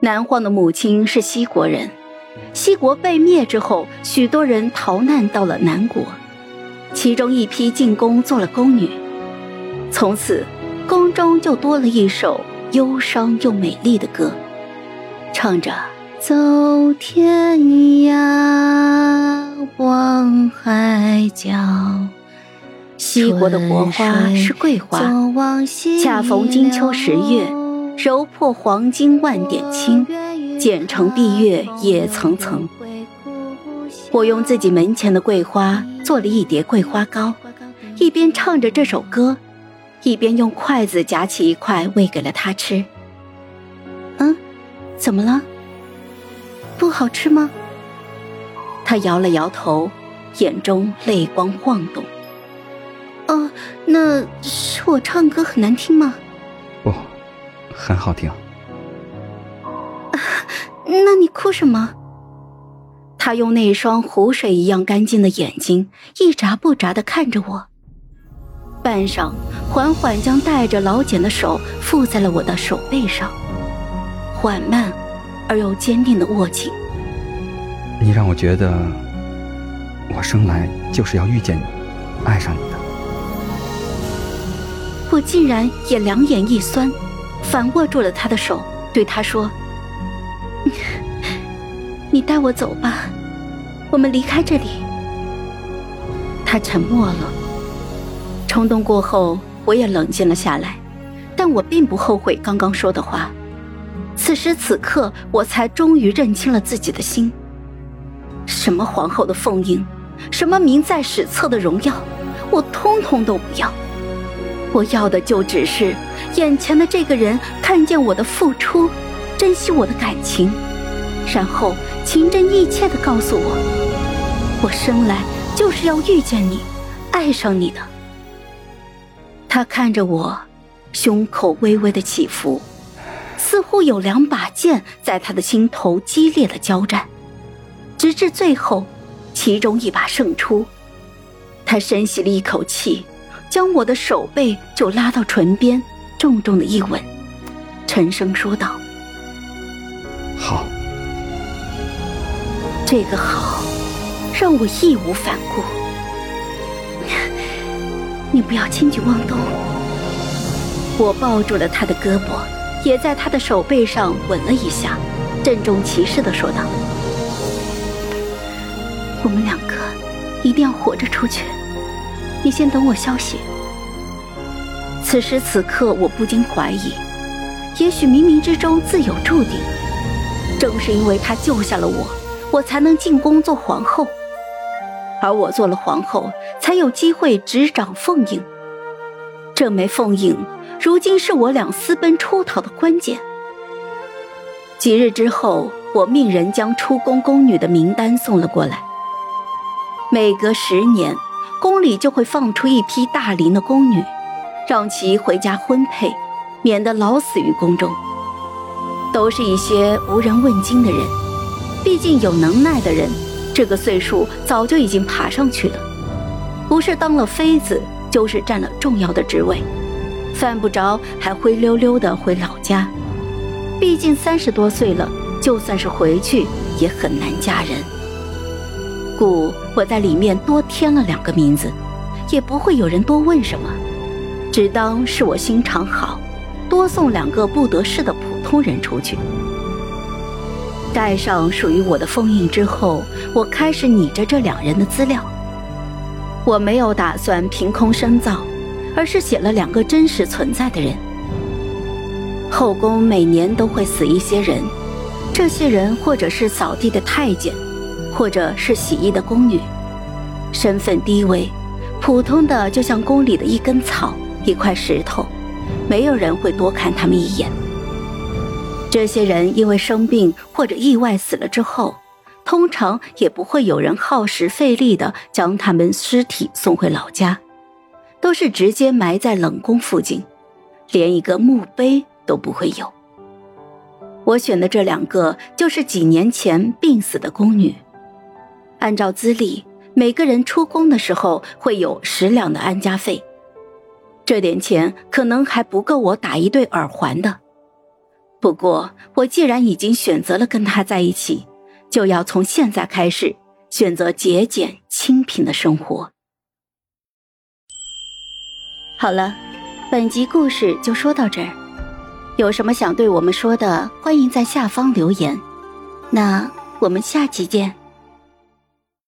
南荒的母亲是西国人，西国被灭之后，许多人逃难到了南国，其中一批进宫做了宫女，从此宫中就多了一首忧伤又美丽的歌，唱着走天涯望海角。西国的国花是桂花，恰逢金秋十月，揉破黄金万点青，剪成碧月也层层。我用自己门前的桂花做了一碟桂花糕，一边唱着这首歌，一边用筷子夹起一块喂给了他吃。嗯，怎么了？不好吃吗？他摇了摇头，眼中泪光晃动。哦，那是我唱歌很难听吗？不，很好听。那你哭什么？他用那双湖水一样干净的眼睛一眨不眨的看着我，半晌，缓缓将带着老茧的手附在了我的手背上，缓慢而又坚定的握紧。你让我觉得，我生来就是要遇见你，爱上你的。我竟然也两眼一酸，反握住了他的手，对他说：“你带我走吧，我们离开这里。”他沉默了。冲动过后，我也冷静了下来，但我并不后悔刚刚说的话。此时此刻，我才终于认清了自己的心。什么皇后的凤印，什么名在史册的荣耀，我通通都不要。我要的就只是眼前的这个人看见我的付出，珍惜我的感情，然后情真意切的告诉我，我生来就是要遇见你，爱上你的。他看着我，胸口微微的起伏，似乎有两把剑在他的心头激烈的交战，直至最后，其中一把胜出。他深吸了一口气。将我的手背就拉到唇边，重重的一吻，沉声说道：“好。”这个好，让我义无反顾。你不要轻举妄动。我抱住了他的胳膊，也在他的手背上吻了一下，郑重其事的说道：“我们两个一定要活着出去。”你先等我消息。此时此刻，我不禁怀疑，也许冥冥之中自有注定。正是因为他救下了我，我才能进宫做皇后，而我做了皇后，才有机会执掌凤印。这枚凤印，如今是我俩私奔出逃的关键。几日之后，我命人将出宫宫女的名单送了过来。每隔十年。宫里就会放出一批大龄的宫女，让其回家婚配，免得老死于宫中。都是一些无人问津的人，毕竟有能耐的人，这个岁数早就已经爬上去了，不是当了妃子，就是占了重要的职位，犯不着还灰溜溜的回老家。毕竟三十多岁了，就算是回去，也很难嫁人。故我在里面多添了两个名字，也不会有人多问什么，只当是我心肠好，多送两个不得势的普通人出去。盖上属于我的封印之后，我开始拟着这两人的资料。我没有打算凭空生造，而是写了两个真实存在的人。后宫每年都会死一些人，这些人或者是扫地的太监。或者是洗衣的宫女，身份低微，普通的就像宫里的一根草、一块石头，没有人会多看他们一眼。这些人因为生病或者意外死了之后，通常也不会有人耗时费力的将他们尸体送回老家，都是直接埋在冷宫附近，连一个墓碑都不会有。我选的这两个就是几年前病死的宫女。按照资历，每个人出宫的时候会有十两的安家费，这点钱可能还不够我打一对耳环的。不过，我既然已经选择了跟他在一起，就要从现在开始选择节俭清贫的生活。好了，本集故事就说到这儿。有什么想对我们说的，欢迎在下方留言。那我们下期见。